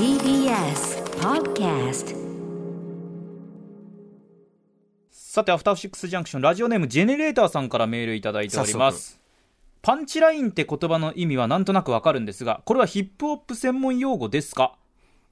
TBS Podcast さてアフターシックスジャンクションラジオネームジェネレーターさんからメールいただいております。パンチラインって言葉の意味はなんとなくわかるんですがこれはヒップホップ専門用語ですか？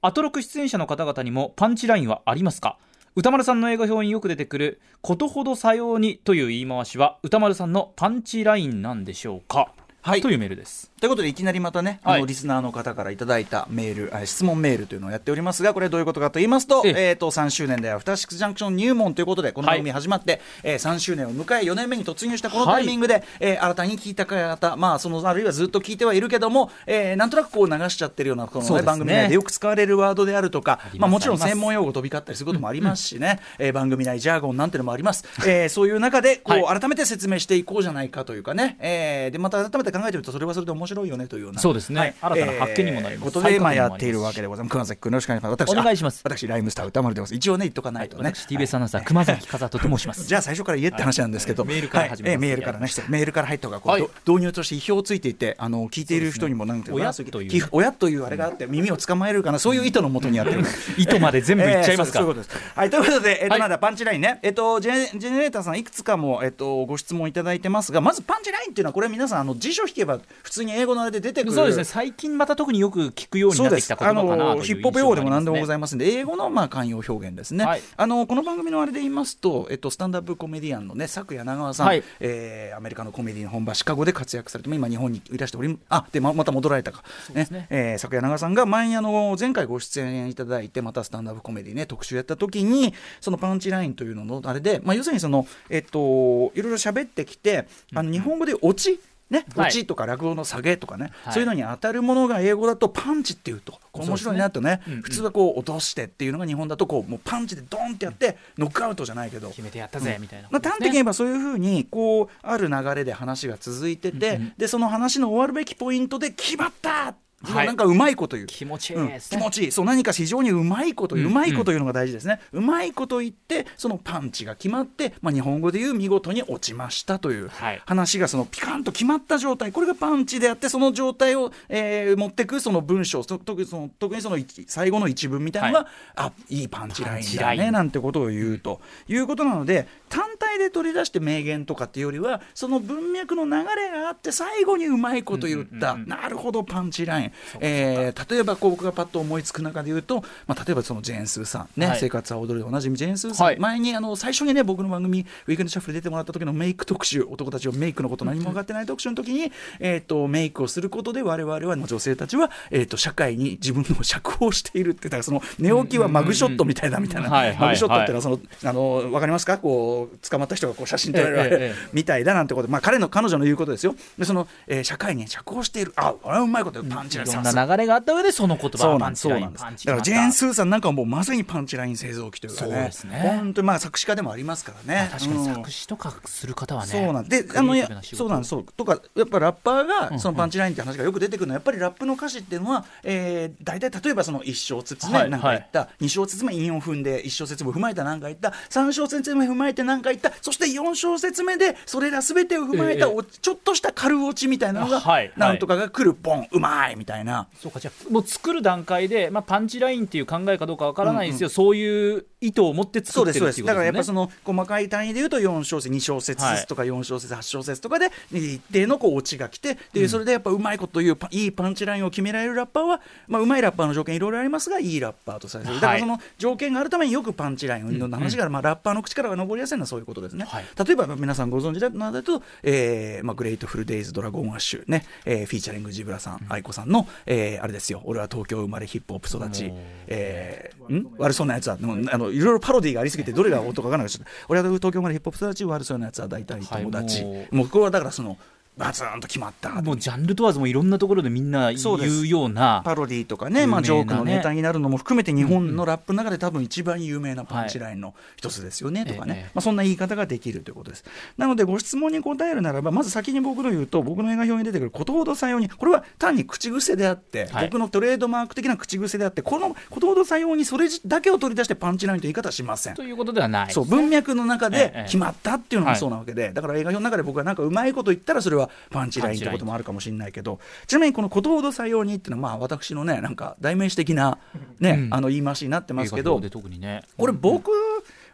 アトロク出演者の方々にもパンチラインはありますか？歌丸さんの映画表によく出てくる「ことほどさように」という言い回しは歌丸さんのパンチラインなんでしょうか？はい。というメールです。ということでいきなりまたね、はい。あのリスナーの方からいただいたメールあ質問メールというのをやっておりますがこれどういうことかと言いますと,、ええ。えーと3周年でアフターシックスジャンクション入門ということでこの番組始まって、えー3周年を迎え4年目に突入したこのタイミングで、えー新たに聞いた方、まあ、そのあるいはずっと聞いてはいるけども、えーなんとなくこう流しちゃってるようなこの、ねね。番組内でよく使われるワードであるとかりまあ、もちろん専門用語飛び交ったりすることもありますしね、えー番組内ジャーゴンなんてのもあります、えーそういう中でこう、はい。改めて説明していこうじゃないかというかね、えーでまた改めて考えてみるとそれはそれで面白いよねというような。そうですね。新たな発見にもなります。えーことで、まやっているわけでございます。熊崎君、よろしくお願いします。私、お願いします。あ私、ライムスター歌丸でございます。一応ね、言っとかないとね。私 TBS アナウンサー熊崎風とと申します。じゃあ最初から言えって話なんですけど、はい。メールから始めます。はいえーメールからね、メールから入った方がこう、はい。ど導入として意表をついていて、あの聞いている人にもなんて親というね。親というあれがあって耳を捕まえるかな、そういう意図のもとにやってる。意図まで全部言っちゃいますか。えーそういうことです。はい、ということで、えっ、と、はい。なんだ、パンチラインね。えっ、と、ジェネ、ジェネレーターさん、いくつかも、えっ、と、ご質問いただいてますが、まずパンチラインっていうのは、これ皆さん、あの、辞書引けば、普通に英語のあれで出てくる。そうですね。最近また特によく聞くようになってきた言葉かなというあのヒップホップ用語でも何でもございいますんで、英語のまあ慣用表現ですね、はい。あのこの番組のあれで言いますと、えっと、スタンダップコメディアンのね、佐柳長川さん、はい。えーアメリカのコメディの本場、シカゴで活躍されて、今、日本にいらしており、あでままた戻られたか、ねすね。えー佐柳長川さんが前あの、前回ご出演いただいて、またスタンダップコメディね、特集やった時に、そのパンチラインというののあれで、まあ、要するにその、えっと、いろいろ喋ってきて、あの日本語でオチ、ね、はい。オチとか落語の下げとかね、はい。そういうのに当たるものが英語だとパンチっていうと、これ面白いなとね、うんうん。普通はこう落としてっていうのが日本だとこうもうパンチでドンってやってノックアウトじゃないけど。決めてやったぜみたいな。まあ、端的に言えばそういうふうにこうある流れで話が続いてて、うんうん。でその話の終わるべきポイントで決まったはい。なんかうまいこと言う。気持ちいいうんですね、気持ちいい。そう何か非常にうまいこと言う、まいこと言うのが大事ですね、うまいこと言ってそのパンチが決まって、まあ、日本語で言う見事に落ちましたというはい。話がそのピカンと決まった状態。これがパンチであってその状態を、えー持ってくその文章と特にその特にその一最後の一文みたいなのが、はい。あいいパンチラインだねなんてことを言うということなので単体で取り出して名言とかっていうよりはその文脈の流れがあって最後にうまいこと言った、なるほどパンチライン、えー例えばこう僕がパッと思いつく中で言うと、まあ、例えばそのジェーン・スーさん、ねはい。生活は踊るでおなじみジェーン・スーさん、はい。前にあの最初にね僕の番組「ウィークエンドシャッフル」出てもらった時のメイク特集男たちはメイクのこと何も分かってない特集の時に、えー、とメイクをすることで我々は女性たちは、えー、と社会に自分の釈放しているってだからその寝起きはマグショットみたいだみたいな、マグショットっていうのはその、あの分かりますか？こう捕まった人がこう写真撮られる、みたいだなんてことで、まあ、彼の彼女の言うことですよ。でその、えー社会に釈放している。あこれはうまいことパンチラインいろんな流れがあった上でその言葉そうなんですだからジェーン・スーさんなんかはもうまさにパンチライン製造機というかね。そうですね。本当にまあ作詞家でもありますからね、確かにうん。作詞とかする方はね、そうなん。で、あのそうなんそう。とか、やっぱラッパーうんうん。がそのパンチラインって話がよく出てくるのは、やっぱりラップの歌詞っていうのは、えー、大体例えばその一小節目はいなんか言った、二小節目韻を踏んで、一小節目踏まえたなんか言った、三小節目踏まえてなんか言った、そして四小節目でそれらすべてを踏まえた、ええ。おちょっとした軽落ちみたいなのが、あはいはい。なんとかが来る、ポン、うまいみたいな。そうかじゃあもう作る段階で、まあ、パンチラインっていう考えかどうかわからないですよ、そういう意図を持って作ってるっていうことですよねだからやっぱその細かい単位でいうと4小節2小節ずつとか4小節8小節とかで一定のこうオチが来てでそれでやっぱうまいこと言うパいいパンチラインを決められるラッパーは、まあ、うまいラッパーの条件いろいろありますがいいラッパーとされてる。だからその条件があるためによくパンチラインの話が、まあ、ラッパーの口からは上りやすいのはそういうことですね、はい。例えば皆さんご存知だなと、えーまあ、 Grateful Days Dragon Ash ね、えー featuring Zeebra さん、 ACO さんの、えーあれですよ。俺は東京生まれヒップホップ育ち。えーん？悪そうなやつはあのいろいろパロディーがありすぎてどれが音か分からなくちゃった俺は東京生まれヒップホップ育ち悪そうなやつは大体友達、もう。これはだからそのバツンと決まった。もうジャンル問わずもいろんなところでみんな言うようなパロディとかね、まあ、ジョークのネタになるのも含めて日本のラップの中で多分一番有名なパンチラインの一つですよね、とかね、ええまあ、そんな言い方ができるということです。なのでご質問に答えるならばまず先に僕の言うと僕の映画表に出てくることほどさようにこれは単に口癖であって、はい。僕のトレードマーク的な口癖であってこのことほどさようにそれだけを取り出してパンチラインという言い方はしません。ということではないそう文脈の中ええ。で決まったっていうのがそうなわけで、だから映画表の中で僕がなんかうまいこと言ったらそれははパンチラインってこともあるかもしれないけどちなみにこの「ことほどさように」っていうのはまあ私のねなんか代名詞的なね、うん。あの言い回しになってますけどね。これ僕、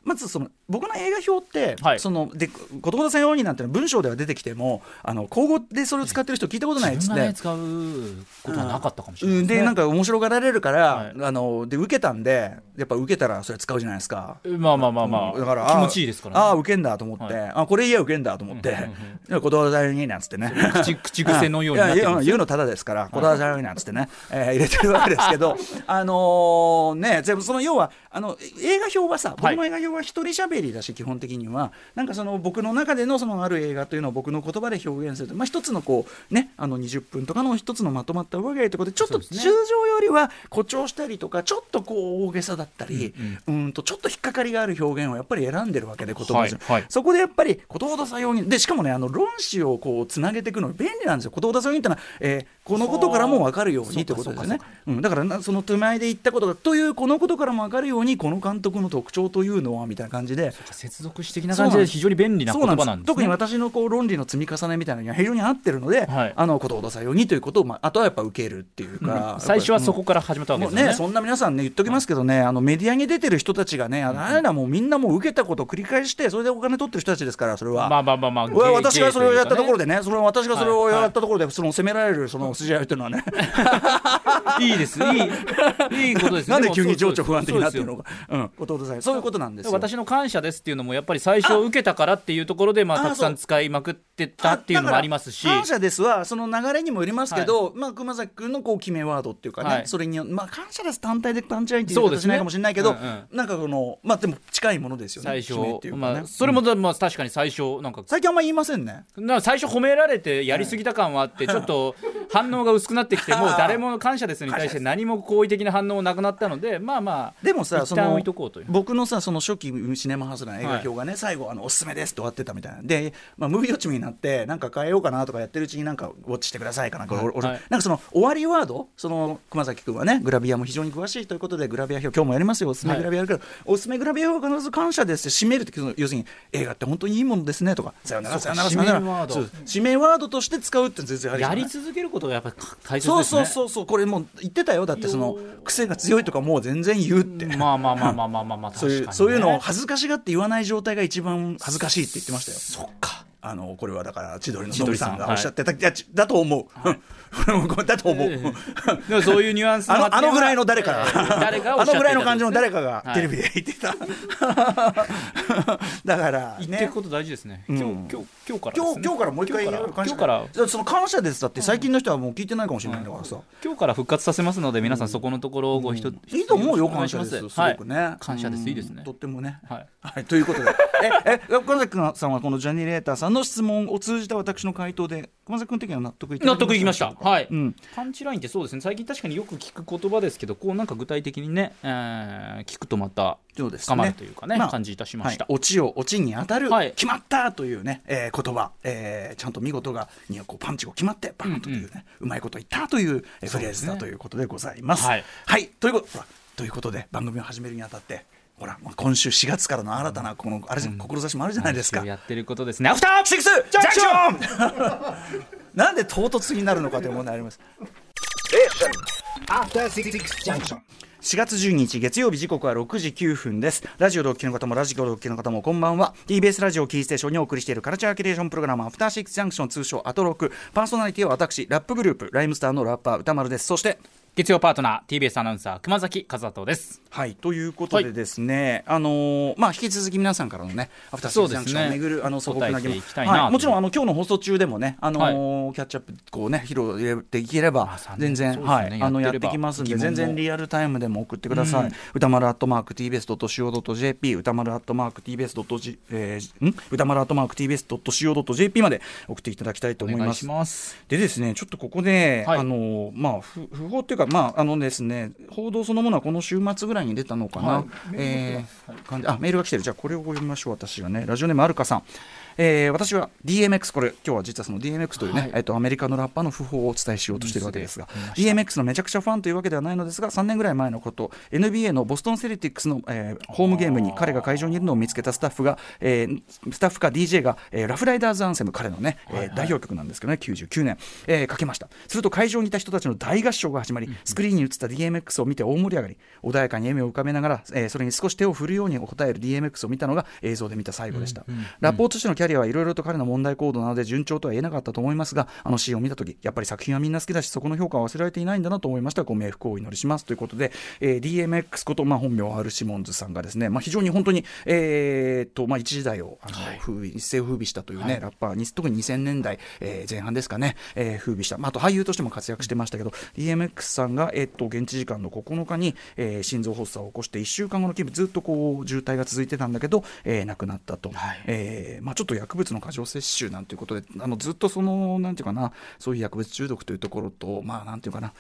まずその僕の映画表って、はい。そのでことほどさようになんてのは文章では出てきてもあの口語でそれを使ってる人聞いたことないっつって。使うことはなかったかもしれないうん、でなんか面白がられるから、はい。あので受けたんでやっぱ受けたらそれ使うじゃないですか。まあまあまあまあ、うん。だから気持ちいいですから、ね、ああ受けんだと思って、はい。あこれいいや受けんだと思って。うんうんうん「いやことわざように」なんつってね。口口癖のようになってる言うのただですからことわざようになんつってね、えー入れてるわけですけど。あのーね全部その要はあの映画表はさ僕の映画表は一人喋りだし、基本的には。なんかその僕の中でのそのある映画というのを僕の言葉で表現すると、まあ、一つのこうねあの20分とかの一つのまとまった上げということでちょっと通常よりは誇張したりとかちょっとこう大げさだったり、うんとちょっと引っかかりがある表現をやっぱり選んでるわけで言葉でいはい。そこでやっぱりことほどさようにでしかもねあの論旨をこうつなげていくの便利なんですよ。ことほどさようにってのは、えーこのことからも分かるようにということですね。うん、だからなその手前で言ったことがというこのことからも分かるようにこの監督の特徴というのはみたいな感じで。接続詞的な感じで非常に便利な言葉なんです、ね、特に私のこう論理の積み重ねみたいなのには非常に合ってるので、はい。あのことほどさようにということを、まあ、あとはやっぱ受けるっていうか、最初はそこから始まったわけですよね。ね、そんな皆さんね、言っときますけどね、あのメディアに出てる人たちがね、あれらもうみんなもう受けたことを繰り返して、それでお金取ってる人たちですから、それは。まあまあまあまあ私がそれをやったところででね、それは私がそれをやったところで、その責められるその筋合いというのはね、いいです。いい。いいことです なんでも急に情緒不安的になってるのか、うん、ことさん、そういうことなんですよ。私の感謝ですっていうのもやっぱり最初受けたからっていうところでまああたくさん使いまくってたっていうのもありますし。感謝ですはその流れにもよりますけど、まあ熊崎君のこう決めワードっていうかね、はい。それによまあ感謝です単体でパンチラインっていうそうですね。形しないかもしれないけど、うんうん。なんかこのまあでも近いものですよね。最初ね。まあそれもまあ確かに最初なんか最近あんま言いませんね。な最初褒められてやりすぎた感はあって、ちょっと反応が薄くなってきて、もう誰も感謝ですに対して何も好意的な反応もなくなったので、まあまあ、でもさその一旦置いとこうという。僕のさその初期シネマハウスの映画表がね、最後あのおすすめですって終わってたみたいなで、まあ、ムービーウォッチになってなんか変えようかなとかやってるうちになんかウォッチしてくださいかなんか、はい。なんかその終わりワードその熊崎君はねグラビアも非常に詳しいということでグラビア表今日もやりますよおすすめグラビアやるけど、おすすめグラビア表は必ず感謝ですって締めるって要するに映画って本当にいいものですねとかさよならさよならさよなら。締めワード。として使うって全然ありやり続けることがやっぱり大切そうですね。そうそうそうこれもう言ってたよ。だってその癖が強いとかもう全然言うって。まあまあまあまあまあまあまあ、そういうそういうのを恥ずかしがって言わない状態が一番恥ずかしいって言ってましたよ。そっか。あのこれはだから千鳥のノブさんがおっしゃってた、い、やちだと思う、だと思う、えでもそういうニュアンスあのあのぐらいの誰誰かが誰がおあっしゃってたのぐらいの感じの誰かがはい。テレビで言ってた、だからね。言っていくこと大事ですね。今日、今日、今日からね。今日今日からもう一回今日から。その感謝ですだって最近の人はもう聞いてないかもしれないんだからさ、今日から復活させますので、皆さんそこのところをご一つ、いいと思うよ感謝です。す。ごくね、感謝です。いいですね。うんとってもね。はい。はい、ということで、え、え、熊崎さんはこのジャニレーターさんの質問を通じた私の回答で、熊崎君的には納得い納得いきました。はい、うん、パンチラインってそうですね、最近確かによく聞く言葉ですけど、こうなんか具体的にね、えー聞くとまたそうですね。深まるというかね、まあ感じいたしました。はい、オチをオチに当たる、はい。決まったというね、えー言葉、えーちゃんと見事がにこうパンチが決まってバーンというね、うまいこと言ったという、えーフレーズだということでございます。はい。ということということで番組を始めるにあたって。ほら、まあ今週4月からの新たなこのあれじゃ、志もあるじゃないですか。やってることですね。アフターシックスジャンクション なんで唐突になるのかという問題あります。After Six Junction. 4月12日月曜日時刻は6時9分ですラジオでお聞きの方もラジオでお聞きの方もこんばんは TBS ラジオキーステーションにお送りしているカルチャーキュレーションプログラムアフターシックスジャンクション通称アトロクパーソナリティは私ラップグループライムスターのラッパー歌丸ですそして月曜パートナー TBS アナウンサー熊崎和人です。はいということでですね、あのーまあ引き続き皆さんからのねアフターシックスジャンクションを巡る、あの素朴な疑問。はい、もちろんあの今日の放送中でもねあのーキャッチアップこうね披露ていければ全然、ね。はいあのやってきますんで全然リアルタイムでも送ってください、うん。歌丸アットマーク TBS.CO.JP 歌丸アットマーク TBS.G えーん？歌丸アットマーク TBS.CO.JP まで送っていただきたいと思います。します。でですね、ちょっとここで、はい。あのまあ不不法っていうかまああのですね、報道そのものはこの週末ぐらいに出たのかな。はいえーあメールが来てる。じゃあこれを読みましょう私がね。ラジオネームアルカさん。えー、私は DMX これ今日は実はその DMX というね、はい、えっとアメリカのラッパーの訃報をお伝えしようとしているわけですが DMX のめちゃくちゃファンというわけではないのですが3年ぐらい前のこと NBA のボストンセルティックスの、えー、ホームゲームに彼が会場にいるのを見つけたスタッフが、えー、スタッフか DJ が、えー、ラフライダーズアンセム彼のね、えー、代表曲なんですけどね99年、えー、かけましたすると会場にいた人たちの大合唱が始まりスクリーンに映った DMX を見て大盛り上がり。穏やかに笑みを浮かべながら、えー、それに少し手を振るように答える DMX を見たのが映像で見た最後でした、ラッポーとしてのキャリアはいろいろと彼の問題行動なので順調とは言えなかったと思いますがあのシーンを見た時やっぱり作品はみんな好きだしそこの評価は忘れられていないんだなと思いました。ご冥福をお祈りします。ということで、えー、DMX こと、まあ、本名 R シモンズさんがですね、まあ、非常に本当に、えーとまあ、一時代をあの、はい、風一世を風靡したというね、はい、ラッパーに特に2000年代、えー、前半ですかね、えー、風靡した、まあ、あと俳優としても活躍してましたけど DMX さんが、えーと、現地時間の9日に、えー、心臓発作を起こして1週間後の勤務ずっとこう渋滞が続いてたんだけど、えー、亡くなったと、はい、えー、まあ、ちょっと薬物の過剰摂取なんていうことであのずっとそのなんていうかなそういう薬物中毒というところとまあなんていうかな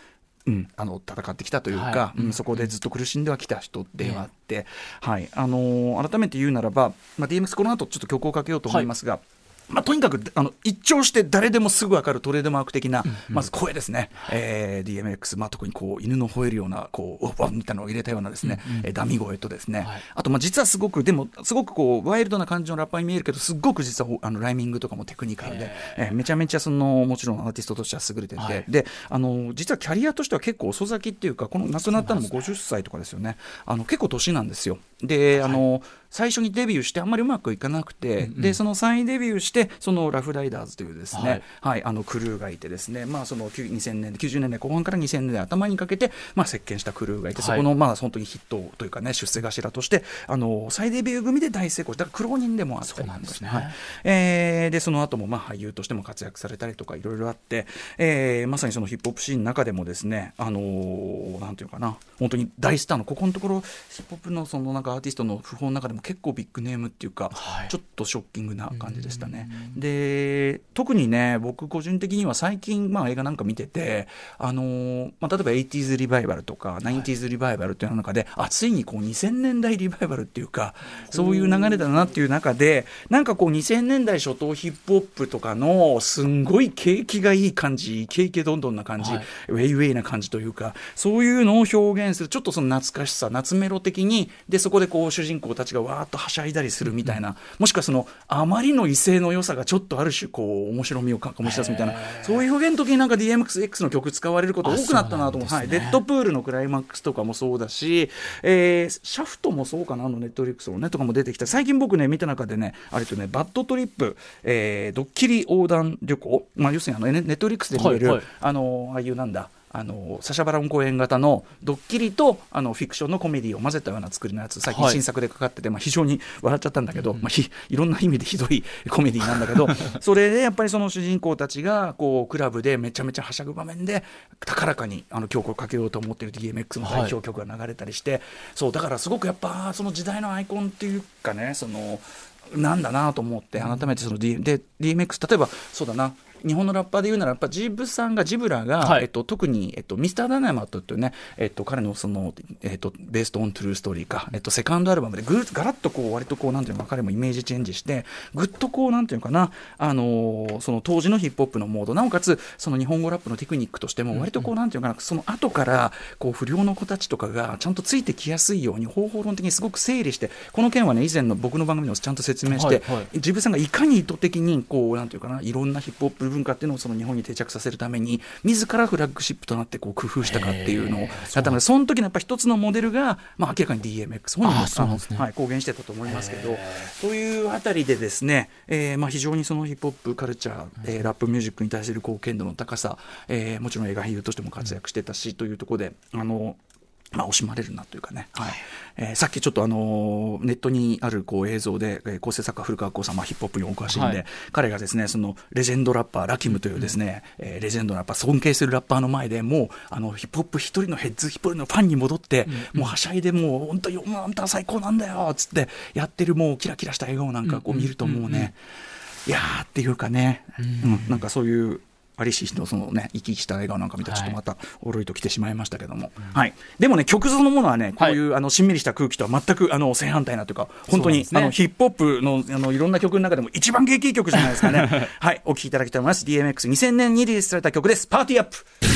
うん、あの戦ってきたというか、はい、うん、そこでずっと苦しんではきた人ではあって、はい。あのー、改めて言うならば、まあ、DMX この後ちょっと曲をかけようと思いますが、はいまあ、とにかくあの一聴して誰でもすぐ分かるトレードマーク的な、まず声ですね、うん、えー、DMX、まあ、特にこう犬の吠えるようなこうワンみたいなのを入れたようなですね、うダミ声とですね、はい、あとまあ実はすごくでもすごくこうワイルドな感じのラッパーに見えるけどすごく実はあのライミングとかもテクニカルで、えー、めちゃめちゃそのもちろんアーティストとしては優れてて、はい、であの実はキャリアとしては結構遅咲きっていうかこの亡くなったのも50歳とかですよね。あの結構年なんですよ。であの、はい最初にデビューしてあんまりうまくいかなくて、でその3位デビューしてそのラフライダーズというですね、はい、はい、あのクルーがいてですね、まあ、その2000年90年代後半から2000年代頭にかけて、まあ、席巻したクルーがいて、そこのまあ本当にヒットというかね出世頭としてあの再デビュー組で大成功だから苦労人でもあったりなんですね。はいえー、でその後もまあ俳優としても活躍されたりとかいろいろあって、えー、まさにそのヒップホップシーンの中でもですねあのー、なんていうかな本当に大スターのここのところヒップホップのそのなんかアーティストの訃報の中でも結構ビッグネームムっていうか、はい、ちょっとショッキングな感じでしたね。で特にね僕個人的には最近、まあ、映画なんか見てて、あのー、まあ、例えば 80s リバイバルとか 90s リバイバルっていう中で、はい、あついにこう2000年代リバイバルっていうかそういう流れだなっていう中でなんかこう2000年代初頭ヒップホップとかのすんごい景気がいい感じイケイケどんどんな感じ、はい、ウェイウェイな感じというかそういうのを表現するちょっとその懐かしさ夏メロ的にでそこでこう主人公たちがわーっとはしゃいだりするみたいな、もしくはそのあまりの威勢の良さがちょっとある種こう面白みを醸し出すみたいなそういう表現の時になんか DMXX の曲使われること多くなったなと思う、ね、はい、デッドプールのクライマックスとかもそうだし、えー、シャフトもそうかなあのネットリックスのねとかも出てきた。最近僕ね見た中でねあれとねバッドトリップ、えー、ドッキリ横断旅行、まあ、要するにあのネットリックスで見れる、はいはい、あのああいうなんだあのサシャバラン公演型のドッキリとあのフィクションのコメディを混ぜたような作りのやつ最近新作でかかってて、はい、まあ、非常に笑っちゃったんだけど、まあ、ひいろんな意味でひどい コメディなんだけどそれでやっぱりその主人公たちがこうクラブでめちゃめちゃはしゃぐ場面で高らかにあの曲をかけようと思っている DMX の代表曲が流れたりして、はい、そうだからすごくやっぱその時代のアイコンっていうかねそのなんだなと思って改めてその、D、で DMX 例えばそうだな日本のラッパーで言うならやっぱジブさんがジブラが、はい、えっと、特に、えっと、ミスター・ダイナマットっていうね、えっと、彼のその、えっと、ベースト・オン・トゥルー・ストーリーか、えっと、セカンドアルバムでぐガラッとこう割とこうなんていうの彼もイメージチェンジしてぐっとこうなんていうかなあのその当時のヒップホップのモード。なおかつその日本語ラップのテクニックとしても割とこうなんていうかなその後からこう不良の子たちとかがちゃんとついてきやすいように方法論的にすごく整理してこの件はね以前の僕の番組でもちゃんと説明して、はいはい、ジブさんがいかに意図的にこうなんていうかないろんなヒップホップ文化っていうのをその日本に定着させるために自らフラッグシップとなってこう工夫したかっていうのをやったのでその時のやっぱ一つのモデルが、まあ、明らかに DMX 本人も、ね、はい、公言してたと思いますけどというあたりでですね、えーまあ、非常にそのヒップホップカルチャー、えー、ラップミュージックに対する貢献度の高さ、えー、もちろん映画俳優としても活躍してたし、というところであのまあ、惜しまれるなというかね、はい。えー、さっきちょっとあのネットにあるこう映像で、えー、構成作家古川光さん、まあ、ヒップホップにお詳しいんで、はい、彼がですねそのレジェンドラッパーラキムというですね、うん、えー、レジェンドラッパー尊敬するラッパーの前でもうあのヒップホップ一人のヘッズヒップホップのファンに戻って、うん、もうはしゃいでもう本当にあんた最高なんだよっつってやってるもうキラキラした笑顔なんかこう見るともうね、いやーっていうかね、うん、なんかそういうアリシのそのね生き生きした笑顔なんか見たらちょっとまたおろいときてしまいましたけども、はい、でもね曲そのものはねこういう、あのしんみりした空気とは全くあの正反対なというか本当に、ね、あのヒップホップのあのいろんな曲の中でも一番激い曲じゃないですかね。はい。お聴きいただきたいと思います。DMX2000 年にリリースされた曲です。パーティーアップ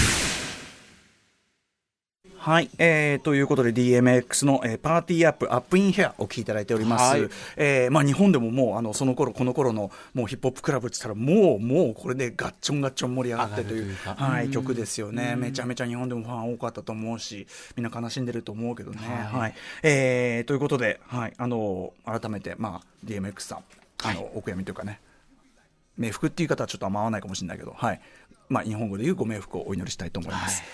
はい、えー、ということで DMX の、えー、パーティーアップアップインヘアお聞きいただいております、はい、えー、まあ、日本でももうあのその頃この頃のもうヒップホップクラブって言ったらもうもうこれでガッチョンガッチョン盛り上がってというはい、曲ですよね。めちゃめちゃ日本でもファン多かったと思うしみんな悲しんでると思うけどね、はい、はい、えー、ということで、はい、あの改めて、まあ、DMX さんあの、お悔やみというかね。冥福っていう方はちょっとあんま合わないかもしれないけど、はいまあ、日本語でいうご冥福をお祈りしたいと思います。は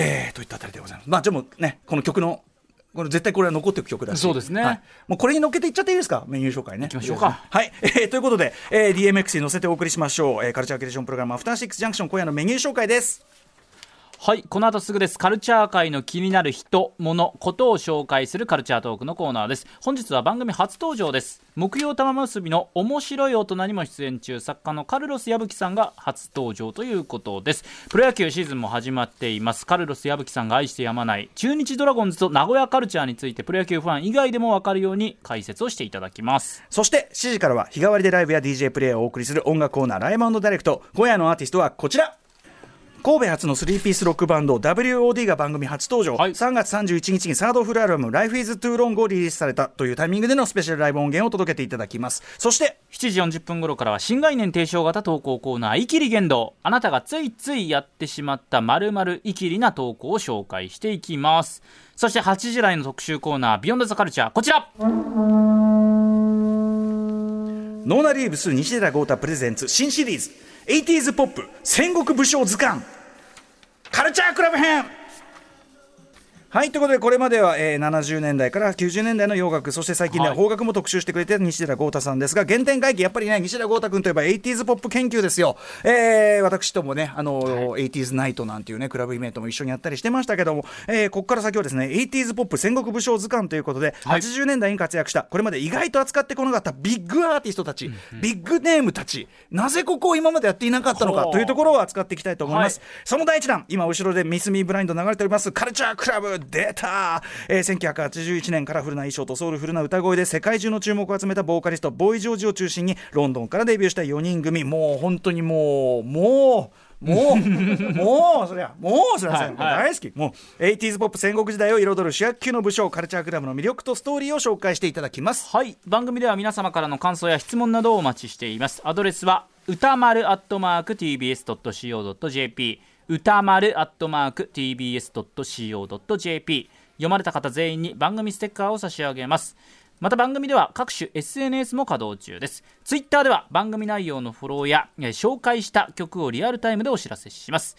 い。えー、といったあたりでございます。まあ、でもね、この曲のこれ絶対これは残っていく曲だし。そうですね、はい、もうこれに乗っけていっちゃっていいですか？メニュー紹介ね。いきましょうか。はい、えー、ということで、えー、DMX に乗せてお送りしましょう、えー、カルチャーキュレーションプログラムアフターシックスジャンクション今夜のメニュー紹介ですはいこの後すぐです。カルチャー界の気になる人物ことを紹介するカルチャートークのコーナーです。本日は番組初登場です。木曜玉結びの面白い大人にも出演中作家のカルロス矢吹さんが初登場ということです。プロ野球シーズンも始まっています。カルロス矢吹さんが愛してやまない中日ドラゴンズと名古屋カルチャーについてプロ野球ファン以外でも分かるように解説をしていただきます。そして7時からは日替わりでライブや DJ プレイをお送りする音楽コーナーライブダイレクト。今夜のアーティストはこちら。神戸初の3ピースロックバンド WOD が番組初登場、はい、3月31日にサードフルアルバム「Life is Too Long」をリリースされたというタイミングでのスペシャルライブ音源を届けていただきます。そして7時40分頃からは新概念提唱型投稿コーナー「イキリ言動」あなたがついついやってしまったまるイキリな投稿を紹介していきます。そして8時台の特集コーナー「 Beyond the Culture こちらノーナリーブス西寺豪太プレゼンツ新シリーズ 80s ポップ戦国武将図鑑カルチャークラブ編。はいということでこれまでは、えー、70年代から90年代の洋楽そして最近では邦楽も特集してくれてる西寺郷太さんですが原点回帰やっぱりね西寺郷太君といえば 80s ポップ研究ですよ、えー、私ともねあの、はい、80s ナイトなんていうねクラブイベントも一緒にやったりしてましたけども、えー、ここから先はですね 80s ポップ戦国武将図鑑ということで、はい、80年代に活躍したこれまで意外と扱ってこなかったビッグアーティストたち、うんうん、ビッグネームたちなぜここを今までやっていなかったのかというところを扱っていきたいと思います、はい、その第一弾今後ろでミス・ミー・ブラインド流れておりますカルチャークラブ出たえー、1981年カラフルな衣装とソウルフルな歌声で世界中の注目を集めたボーカリストボーイ・ジョージを中心にロンドンからデビューした4人組もう本当にもうもうもう、もう、そりゃ、もう、そりゃ、はい、大好き。もう、80s ポップ戦国時代を彩る主役級の武将、カルチャークラブの魅力とストーリーを紹介していただきます。はい。番組では皆様からの感想や質問などをお待ちしています。アドレスは、歌丸アットマーク tbs.co.jp 歌丸アットマーク tbs.co.jp 読まれた方全員に番組ステッカーを差し上げます。また番組では各種 SNS も稼働中です。Twitter では番組内容のフォローや紹介した曲をリアルタイムでお知らせします。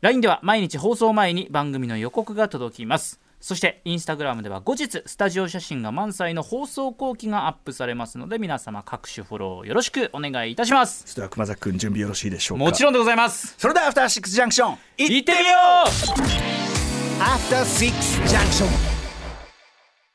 LINE では毎日放送前に番組の予告が届きます。そしてインスタグラムでは後日スタジオ写真が満載の放送後期がアップされますので皆様各種フォローよろしくお願いいたします。それでは熊崎君準備よろしいでしょうか？もちろんでございます。それではアフターシックスジャンクション。行ってみよう。After Six Junction.